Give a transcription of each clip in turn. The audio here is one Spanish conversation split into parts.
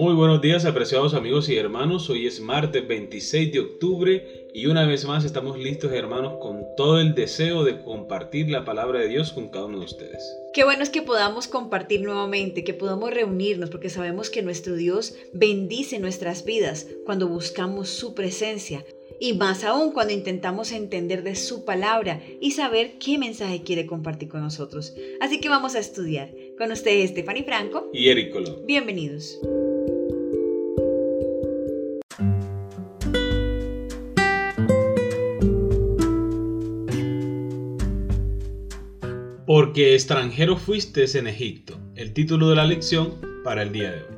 Muy buenos días apreciados amigos y hermanos, hoy es martes 26 de octubre y una vez más estamos listos hermanos con todo el deseo de compartir la palabra de Dios con cada uno de ustedes. Qué bueno es que podamos compartir nuevamente, que podamos reunirnos porque sabemos que nuestro Dios bendice nuestras vidas cuando buscamos su presencia y más aún cuando intentamos entender de su palabra y saber qué mensaje quiere compartir con nosotros. Así que vamos a estudiar. Con ustedes Stephanie Franco y Eric Colón. Bienvenidos. Porque extranjero fuiste en Egipto. El título de la lección para el día de hoy.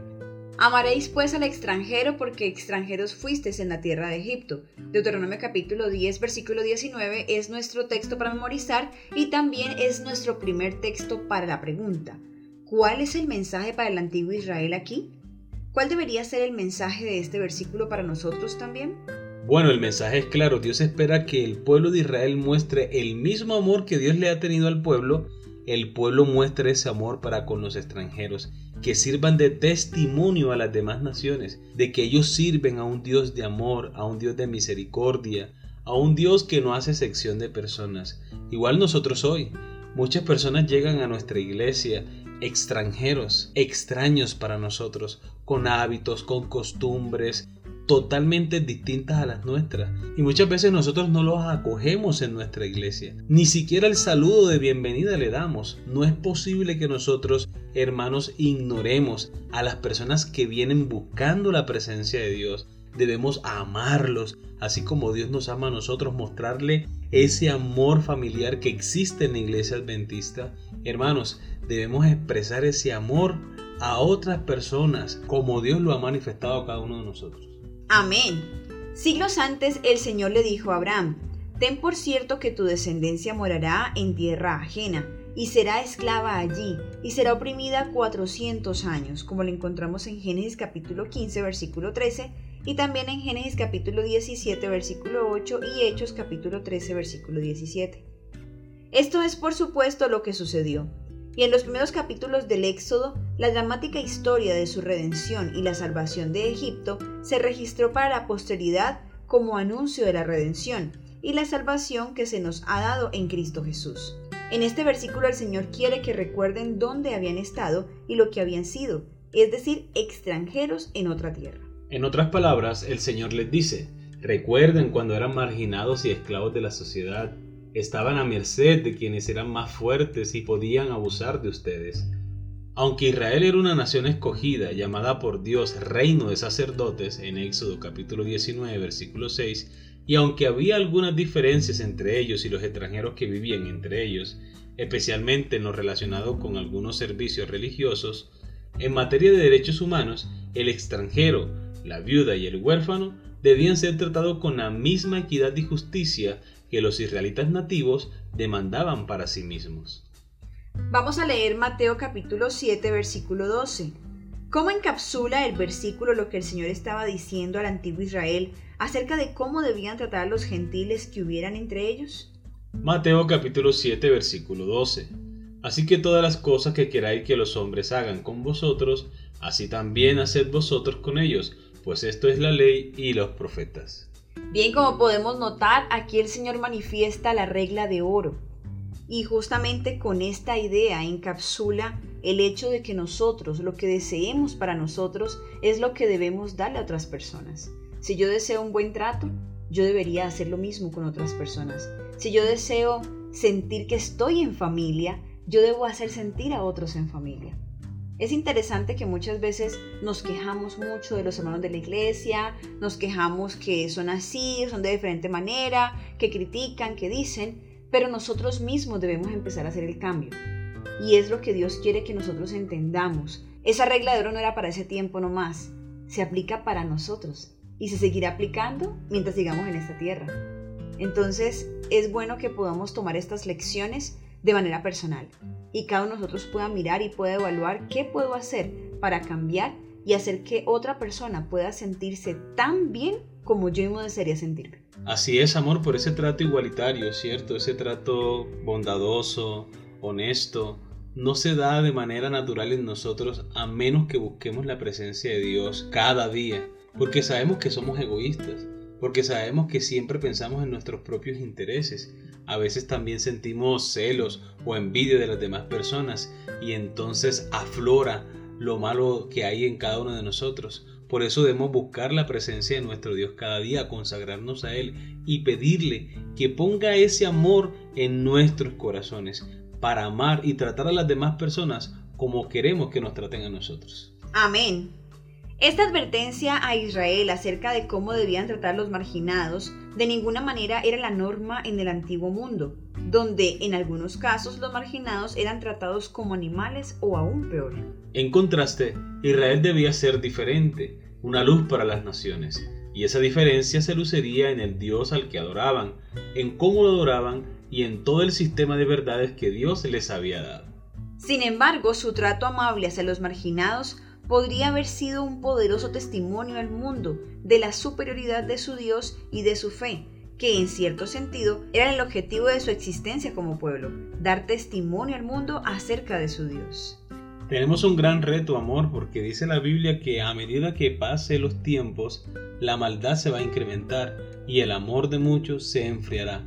Amaréis pues al extranjero porque extranjeros fuisteis en la tierra de Egipto. Deuteronomio capítulo 10 versículo 19 es nuestro texto para memorizar y también es nuestro primer texto para la pregunta. ¿Cuál es el mensaje para el antiguo Israel aquí? ¿Cuál debería ser el mensaje de este versículo para nosotros también? Bueno, el mensaje es claro, Dios espera que el pueblo de Israel muestre el mismo amor que Dios le ha tenido al pueblo, el pueblo muestre ese amor para con los extranjeros, que sirvan de testimonio a las demás naciones, de que ellos sirven a un Dios de amor, a un Dios de misericordia, a un Dios que no hace sección de personas. Igual nosotros hoy, muchas personas llegan a nuestra iglesia extranjeros, extraños para nosotros, con hábitos, con costumbres, totalmente distintas a las nuestras. Y muchas veces nosotros no los acogemos en nuestra iglesia. Ni siquiera el saludo de bienvenida le damos. No es posible que nosotros, hermanos, ignoremos a las personas que vienen buscando la presencia de Dios. Debemos amarlos, así como Dios nos ama a nosotros, mostrarle ese amor familiar que existe en la iglesia adventista. Hermanos, debemos expresar ese amor a otras personas como Dios lo ha manifestado a cada uno de nosotros. Amén. Siglos antes el Señor le dijo a Abraham, Ten por cierto que tu descendencia morará en tierra ajena, y será esclava allí, y será oprimida cuatrocientos años, como lo encontramos en Génesis capítulo 15, versículo 13, y también en Génesis capítulo 17, versículo 8, y Hechos capítulo 13, versículo 17. Esto es por supuesto lo que sucedió. Y en los primeros capítulos del Éxodo, la dramática historia de su redención y la salvación de Egipto se registró para la posteridad como anuncio de la redención y la salvación que se nos ha dado en Cristo Jesús. En este versículo el Señor quiere que recuerden dónde habían estado y lo que habían sido, es decir, extranjeros en otra tierra. En otras palabras, el Señor les dice, recuerden cuando eran marginados y esclavos de la sociedad, estaban a merced de quienes eran más fuertes y podían abusar de ustedes. Aunque Israel era una nación escogida, llamada por Dios reino de sacerdotes en Éxodo capítulo 19 versículo 6, y aunque había algunas diferencias entre ellos y los extranjeros que vivían entre ellos, especialmente en lo relacionado con algunos servicios religiosos, en materia de derechos humanos, el extranjero, la viuda y el huérfano debían ser tratados con la misma equidad y justicia que los israelitas nativos demandaban para sí mismos. Vamos a leer Mateo capítulo 7 versículo 12. ¿Cómo encapsula el versículo lo que el Señor estaba diciendo al antiguo Israel acerca de cómo debían tratar a los gentiles que hubieran entre ellos? Mateo capítulo 7 versículo 12. Así que todas las cosas que queráis que los hombres hagan con vosotros, así también haced vosotros con ellos, pues esto es la ley y los profetas. Bien, como podemos notar, aquí el Señor manifiesta la regla de oro. Y justamente con esta idea encapsula el hecho de que nosotros, lo que deseemos para nosotros, es lo que debemos darle a otras personas. Si yo deseo un buen trato, yo debería hacer lo mismo con otras personas. Si yo deseo sentir que estoy en familia, yo debo hacer sentir a otros en familia. Es interesante que muchas veces nos quejamos mucho de los hermanos de la iglesia, nos quejamos que son así, son de diferente manera, que critican, que dicen, pero nosotros mismos debemos empezar a hacer el cambio. Y es lo que Dios quiere que nosotros entendamos. Esa regla de oro no era para ese tiempo nomás, se aplica para nosotros y se seguirá aplicando mientras sigamos en esta tierra. Entonces es bueno que podamos tomar estas lecciones de manera personal y cada uno de nosotros pueda mirar y pueda evaluar qué puedo hacer para cambiar y hacer que otra persona pueda sentirse tan bien como yo mismo desearía sentirme. Así es, amor, por ese trato igualitario, ¿cierto? Ese trato bondadoso, honesto, no se da de manera natural en nosotros a menos que busquemos la presencia de Dios cada día, porque sabemos que somos egoístas, porque sabemos que siempre pensamos en nuestros propios intereses. A veces también sentimos celos o envidia de las demás personas y entonces aflora lo malo que hay en cada uno de nosotros. Por eso debemos buscar la presencia de nuestro Dios cada día, consagrarnos a Él y pedirle que ponga ese amor en nuestros corazones para amar y tratar a las demás personas como queremos que nos traten a nosotros. Amén. Esta advertencia a Israel acerca de cómo debían tratar los marginados de ninguna manera era la norma en el antiguo mundo, donde en algunos casos los marginados eran tratados como animales o aún peor. En contraste, Israel debía ser diferente, una luz para las naciones, y esa diferencia se lucería en el Dios al que adoraban, en cómo lo adoraban y en todo el sistema de verdades que Dios les había dado. Sin embargo, su trato amable hacia los marginados podría haber sido un poderoso testimonio al mundo de la superioridad de su Dios y de su fe, que en cierto sentido era el objetivo de su existencia como pueblo, dar testimonio al mundo acerca de su Dios. Tenemos un gran reto, amor, porque dice la Biblia que a medida que pase los tiempos, la maldad se va a incrementar y el amor de muchos se enfriará.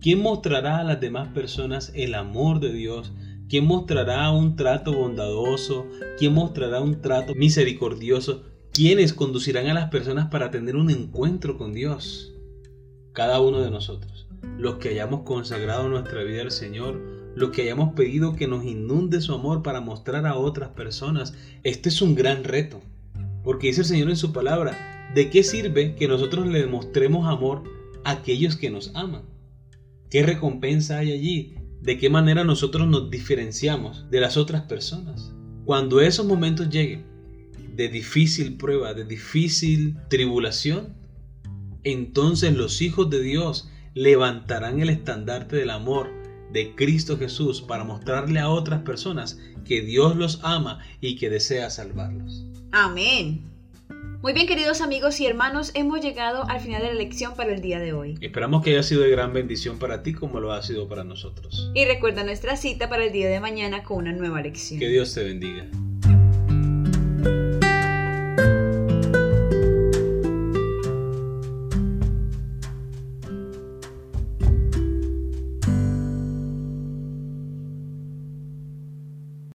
¿Quién mostrará a las demás personas el amor de Dios? ¿Quién mostrará un trato bondadoso? ¿Quién mostrará un trato misericordioso? ¿Quiénes conducirán a las personas para tener un encuentro con Dios? Cada uno de nosotros, los que hayamos consagrado nuestra vida al Señor, lo que hayamos pedido que nos inunde su amor para mostrar a otras personas. Este es un gran reto, porque dice el Señor en su palabra, ¿de qué sirve que nosotros le demostremos amor a aquellos que nos aman? ¿Qué recompensa hay allí? ¿De qué manera nosotros nos diferenciamos de las otras personas? Cuando esos momentos lleguen de difícil prueba, de difícil tribulación, entonces los hijos de Dios levantarán el estandarte del amor de Cristo Jesús para mostrarle a otras personas que Dios los ama y que desea salvarlos. Amén. Muy bien, queridos amigos y hermanos, hemos llegado al final de la lección para el día de hoy. Esperamos que haya sido de gran bendición para ti como lo ha sido para nosotros. Y recuerda nuestra cita para el día de mañana con una nueva lección. Que Dios te bendiga.